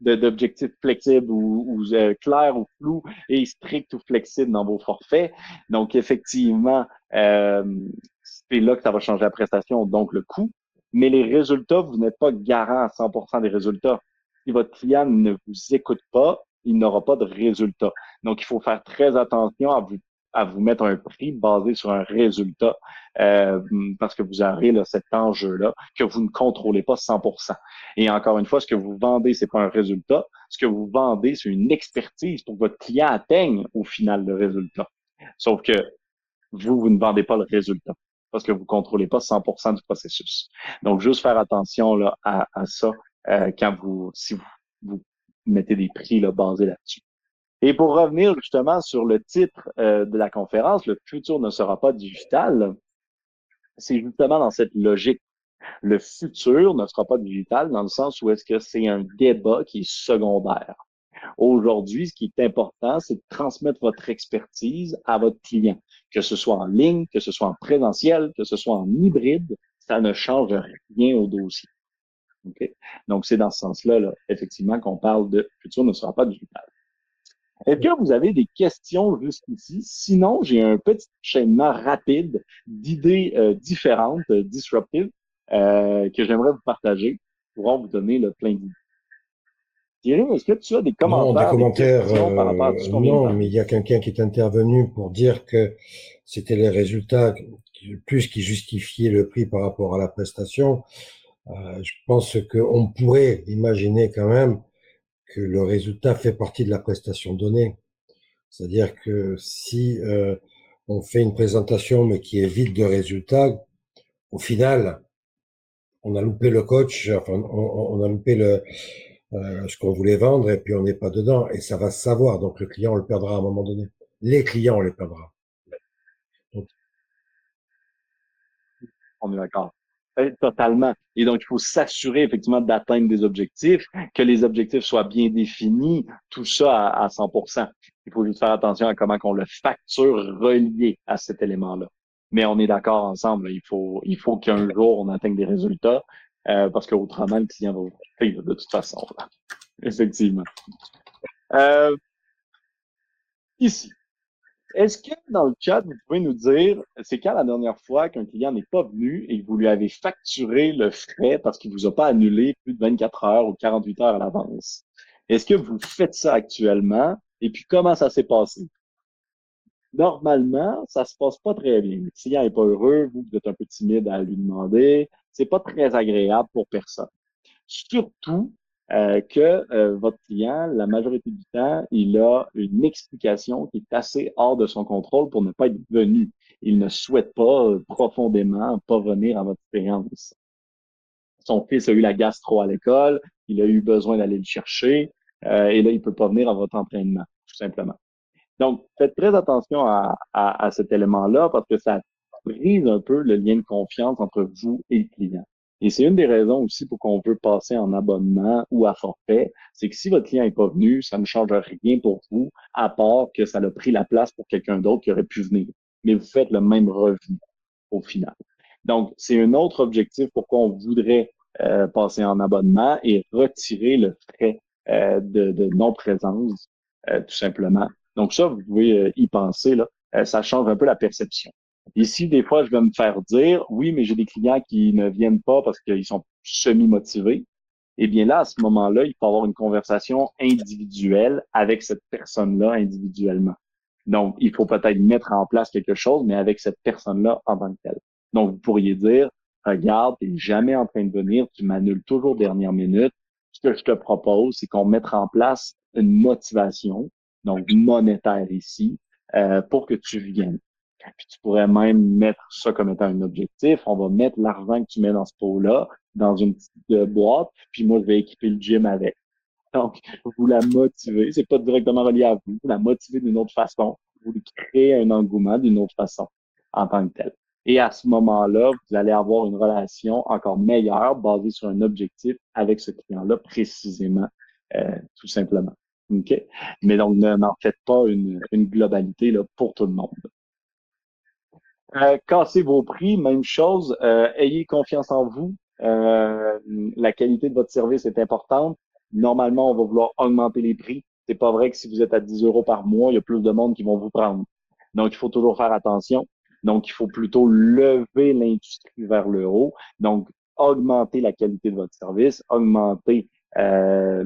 d'objectifs flexibles ou, ou clairs ou flous et stricts ou flexibles dans vos forfaits. Donc, effectivement, euh, c'est là que ça va changer la prestation, donc le coût. Mais les résultats, vous n'êtes pas garant à 100% des résultats. Si votre client ne vous écoute pas, il n'aura pas de résultat. Donc, il faut faire très attention à vous à vous mettre un prix basé sur un résultat euh, parce que vous aurez là, cet enjeu-là que vous ne contrôlez pas 100%. Et encore une fois, ce que vous vendez, c'est pas un résultat. Ce que vous vendez, c'est une expertise pour que votre client atteigne au final le résultat. Sauf que vous, vous ne vendez pas le résultat parce que vous contrôlez pas 100% du processus. Donc, juste faire attention là, à, ça euh, quand vous, si vous, vous mettez des prix là, basés là-dessus. Et pour revenir justement sur le titre euh, de la conférence, le futur ne sera pas digital, c'est justement dans cette logique. Le futur ne sera pas digital dans le sens où est-ce que c'est un débat qui est secondaire. Aujourd'hui, ce qui est important, c'est de transmettre votre expertise à votre client, que ce soit en ligne, que ce soit en présentiel, que ce soit en hybride, ça ne change rien au dossier. Donc, c'est dans ce sens-là, là, effectivement, qu'on parle de futur ne sera pas digital. Est-ce que vous avez des questions jusqu'ici? Sinon, j'ai un petit enchaînement rapide d'idées euh, différentes, euh, disruptives, euh, que j'aimerais vous partager pour vous donner le plein d'idées. Thierry, est-ce que tu as des commentaires? Non, des commentaires, par rapport à ce non, mais il y a quelqu'un qui est intervenu pour dire que c'était les résultats plus qui justifiaient le prix par rapport à la prestation. je pense qu'on pourrait imaginer quand même que le résultat fait partie de la prestation donnée. C'est-à-dire que si euh, on fait une présentation mais qui est vide de résultats, au final, on a loupé le coach, enfin, on, a loupé le, euh, ce qu'on voulait vendre et puis on n'est pas dedans et ça va se savoir. Donc le client on le perdra à un moment donné. Les clients on les perdra. On est d'accord. Totalement. Et donc, il faut s'assurer effectivement d'atteindre des objectifs, que les objectifs soient bien définis, tout ça à, 100%. Il faut juste faire attention à comment on le facture relié à cet élément-là. Mais on est d'accord ensemble. Il faut, il faut qu'un jour on atteigne des résultats, euh, parce qu'autrement le client va vous de toute façon. Effectivement. Euh, ici, est-ce que dans le chat, vous pouvez nous dire, c'est quand la dernière fois qu'un client n'est pas venu et que vous lui avez facturé le frais parce qu'il vous a pas annulé plus de 24 heures ou 48 heures à l'avance? Est-ce que vous faites ça actuellement? Et puis, comment ça s'est passé? Normalement, ça se passe pas très bien. Le client est pas heureux, vous, vous êtes un peu timide à lui demander. C'est pas très agréable pour personne. Surtout euh, que euh, votre client, la majorité du temps, il a une explication qui est assez hors de son contrôle pour ne pas être venu. Il ne souhaite pas euh, profondément pas venir à votre expérience. Son fils a eu la gastro à l'école, il a eu besoin d'aller le chercher, et là, il peut pas venir à votre entraînement, tout simplement. Donc, faites très attention à, à, cet élément-là parce que ça brise un peu le lien de confiance entre vous et le client. Et c'est une des raisons aussi pour qu'on veut passer en abonnement ou à forfait, c'est que si votre client n'est pas venu, ça ne change rien pour vous, à part que ça a pris la place pour quelqu'un d'autre qui aurait pu venir. Mais vous faites le même revenu au final. Donc, c'est un autre objectif pourquoi on voudrait euh, passer en abonnement et retirer le frais euh, de, non-présence, euh, tout simplement. Donc ça, vous pouvez y penser, là. ça change un peu la perception. Ici, des fois, je vais me faire dire, oui, mais j'ai des clients qui ne viennent pas parce qu'ils sont semi-motivés. Eh bien là, à ce moment-là, il faut avoir une conversation individuelle avec cette personne-là individuellement. Donc, il faut peut-être mettre en place quelque chose, mais avec cette personne-là en tant que telle. Donc, vous pourriez dire, regarde, tu n'es jamais en train de venir, tu m'annules toujours dernière minute. Ce que je te propose, c'est qu'on mette en place une motivation, donc monétaire ici, euh, pour que tu viennes. Puis tu pourrais même mettre ça comme étant un objectif. On va mettre l'argent que tu mets dans ce pot-là dans une petite euh, boîte, puis moi, je vais équiper le gym avec. Donc, vous la motivez. C'est pas directement relié à vous. Vous la motivez d'une autre façon. Vous lui créez un engouement d'une autre façon en tant que tel. Et à ce moment-là, vous allez avoir une relation encore meilleure basée sur un objectif avec ce client-là précisément, euh, tout simplement. OK? Mais donc, n'en faites pas une, une globalité là, pour tout le monde. Euh, cassez vos prix, même chose. Euh, ayez confiance en vous. Euh, la qualité de votre service est importante. Normalement, on va vouloir augmenter les prix. C'est pas vrai que si vous êtes à 10 euros par mois, il y a plus de monde qui vont vous prendre. Donc, il faut toujours faire attention. Donc, il faut plutôt lever l'industrie vers le haut. Donc, augmenter la qualité de votre service, augmenter euh,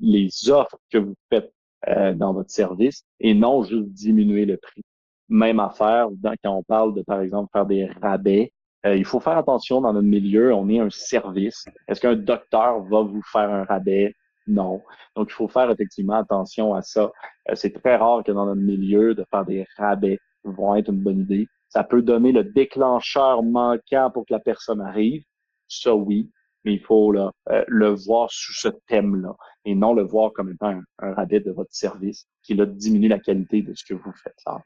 les offres que vous faites euh, dans votre service et non juste diminuer le prix. Même affaire quand on parle de, par exemple, faire des rabais. Euh, il faut faire attention dans notre milieu. On est un service. Est-ce qu'un docteur va vous faire un rabais? Non. Donc, il faut faire effectivement attention à ça. c'est très rare que dans notre milieu, de faire des rabais vont être une bonne idée. Ça peut donner le déclencheur manquant pour que la personne arrive. Ça, oui. Mais il faut euh, le voir sous ce thème-là et non le voir comme étant un, rabais de votre service qui là, diminue la qualité de ce que vous faites. En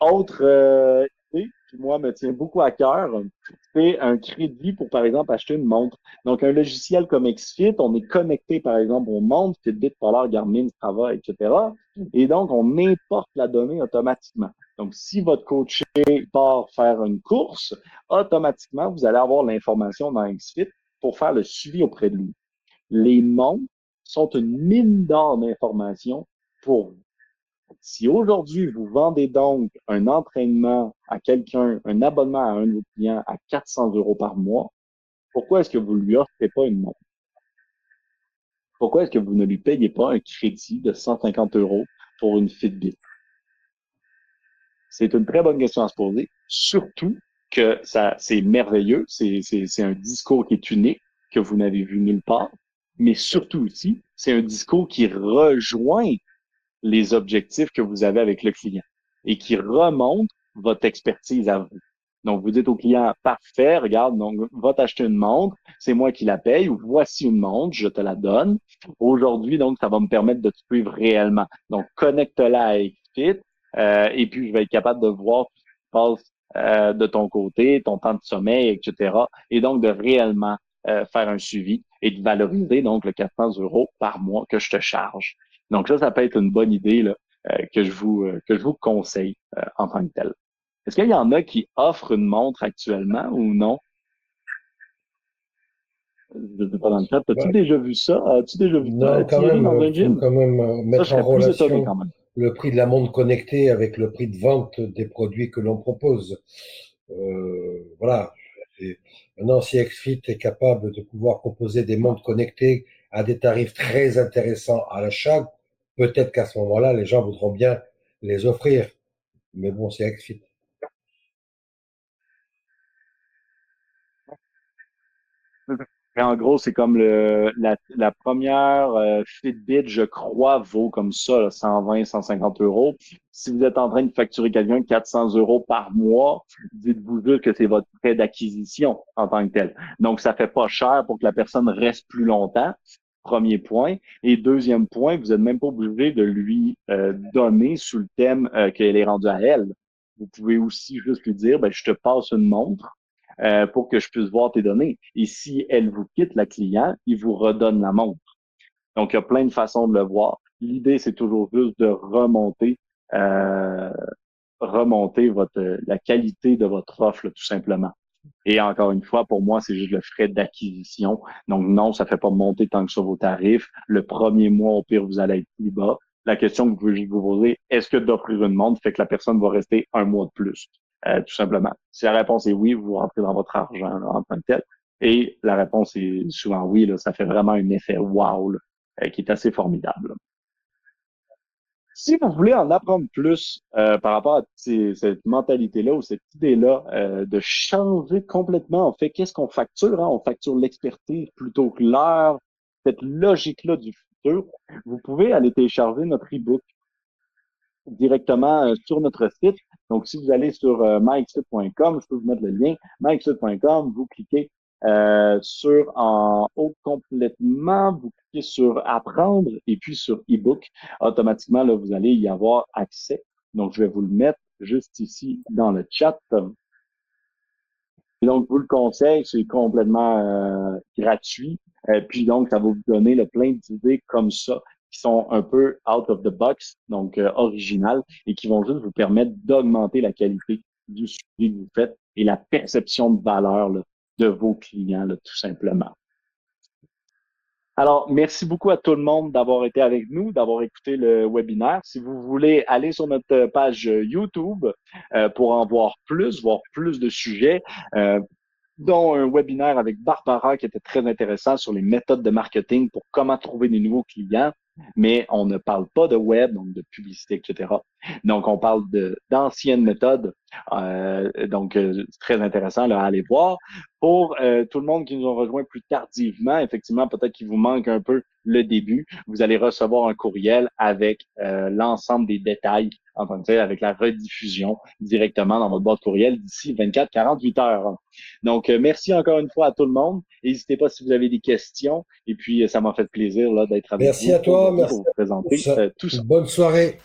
Autre euh, idée qui, moi, me tient beaucoup à cœur, c'est un crédit pour, par exemple, acheter une montre. Donc, un logiciel comme XFIT, on est connecté, par exemple, aux montres, Fitbit, Polar, Garmin, Strava, etc. Et donc, on importe la donnée automatiquement. Donc, si votre coaché part faire une course, automatiquement, vous allez avoir l'information dans XFIT pour faire le suivi auprès de lui. Les montres sont une mine d'or d'informations pour vous. Si aujourd'hui, vous vendez donc un entraînement à quelqu'un, un abonnement à un de vos clients à 400 euros par mois, pourquoi est-ce que vous lui offrez pas une montre? Pourquoi est-ce que vous ne lui payez pas un crédit de 150 euros pour une Fitbit? C'est une très bonne question à se poser, surtout que ça, c'est merveilleux, c'est, c'est un discours qui est unique, que vous n'avez vu nulle part, mais surtout aussi, c'est un discours qui rejoint les objectifs que vous avez avec le client et qui remonte votre expertise à vous. Donc, vous dites au client, parfait, regarde, donc, va t'acheter une montre, c'est moi qui la paye, ou voici une montre, je te la donne. Aujourd'hui, donc, ça va me permettre de te suivre réellement. Donc, connecte-la à XFIT, euh, et puis je vais être capable de voir ce qui se passe euh, de ton côté, ton temps de sommeil, etc. Et donc, de réellement euh, faire un suivi et de valoriser donc le 400 euros par mois que je te charge. Donc ça, ça peut être une bonne idée là, euh, que je vous euh, que je vous conseille euh, en tant que tel. Est-ce qu'il y en a qui offrent une montre actuellement ou non? Je ne sais pas dans le chat. As-tu déjà vu ça? As-tu déjà vu non, ça? quand même, dans un gym? quand même mettre en relation le prix de la montre connectée avec le prix de vente des produits que l'on propose. Euh, voilà. Maintenant, si XFIT est capable de pouvoir proposer des montres connectées à des tarifs très intéressants à l'achat, peut-être qu'à ce moment-là, les gens voudront bien les offrir. Mais bon, c'est Exfit. En gros, c'est comme le, la, la première euh, Fitbit, je crois, vaut comme ça, 120, 150 euros. Si vous êtes en train de facturer quelqu'un 400 euros par mois, dites-vous juste que c'est votre frais d'acquisition en tant que tel. Donc, ça fait pas cher pour que la personne reste plus longtemps. Premier point. Et deuxième point, vous n'êtes même pas obligé de lui euh, donner sous le thème euh, qu'elle est rendue à elle. Vous pouvez aussi juste lui dire, ben, je te passe une montre euh, pour que je puisse voir tes données. Et si elle vous quitte, la client, il vous redonne la montre. Donc, il y a plein de façons de le voir. L'idée, c'est toujours juste de remonter, euh, remonter votre la qualité de votre offre, tout simplement. Et encore une fois, pour moi, c'est juste le frais d'acquisition. Donc, non, ça fait pas monter tant que ça vos tarifs. Le premier mois, au pire, vous allez être plus bas. La question que vous voulez vous poser, est-ce que d'offrir une montre fait que la personne va rester un mois de plus? Euh, tout simplement. Si la réponse est oui, vous rentrez dans votre argent en tant que tel. Et la réponse est souvent oui, là, ça fait vraiment un effet wow euh, qui est assez formidable. Si vous voulez en apprendre plus euh, par rapport à cette mentalité-là ou cette idée-là de changer complètement, en fait, qu'est-ce qu'on facture? Hein? On facture l'expertise plutôt que l'heure, cette logique-là du futur. Vous pouvez aller télécharger notre e-book directement euh, sur notre site. Donc, si vous allez sur euh, je peux vous mettre le lien, mykesite.com, vous cliquez euh, sur en haut complètement, vous cliquez sur apprendre et puis sur ebook. Automatiquement, là, vous allez y avoir accès. Donc, je vais vous le mettre juste ici dans le chat. Et donc, vous le conseille, c'est complètement euh, gratuit. Et puis donc, ça va vous donner le plein d'idées comme ça qui sont un peu out of the box, donc euh, originales, et qui vont juste vous permettre d'augmenter la qualité du suivi que vous faites et la perception de valeur de vos clients, tout simplement. Alors, merci beaucoup à tout le monde d'avoir été avec nous, d'avoir écouté le webinaire. Si vous voulez aller sur notre page YouTube euh, pour en voir plus, voir plus de sujets, euh, dont un webinaire avec Barbara qui était très intéressant sur les méthodes de marketing pour comment trouver des nouveaux clients mais on ne parle pas de web, donc de publicité, etc. Donc, on parle d'anciennes méthodes. Euh, donc, euh, c'est très intéressant là, à aller voir. Pour euh, tout le monde qui nous ont rejoint plus tardivement, effectivement, peut-être qu'il vous manque un peu le début. Vous allez recevoir un courriel avec l'ensemble des détails en tant que avec la rediffusion directement dans votre boîte courriel d'ici 24-48 heures. Donc, merci encore une fois à tout le monde. N'hésitez pas si vous avez des questions. Et puis, ça m'a fait plaisir d'être avec vous. Merci à toi. Merci. Pour vous présenter tout ça. Bonne soirée.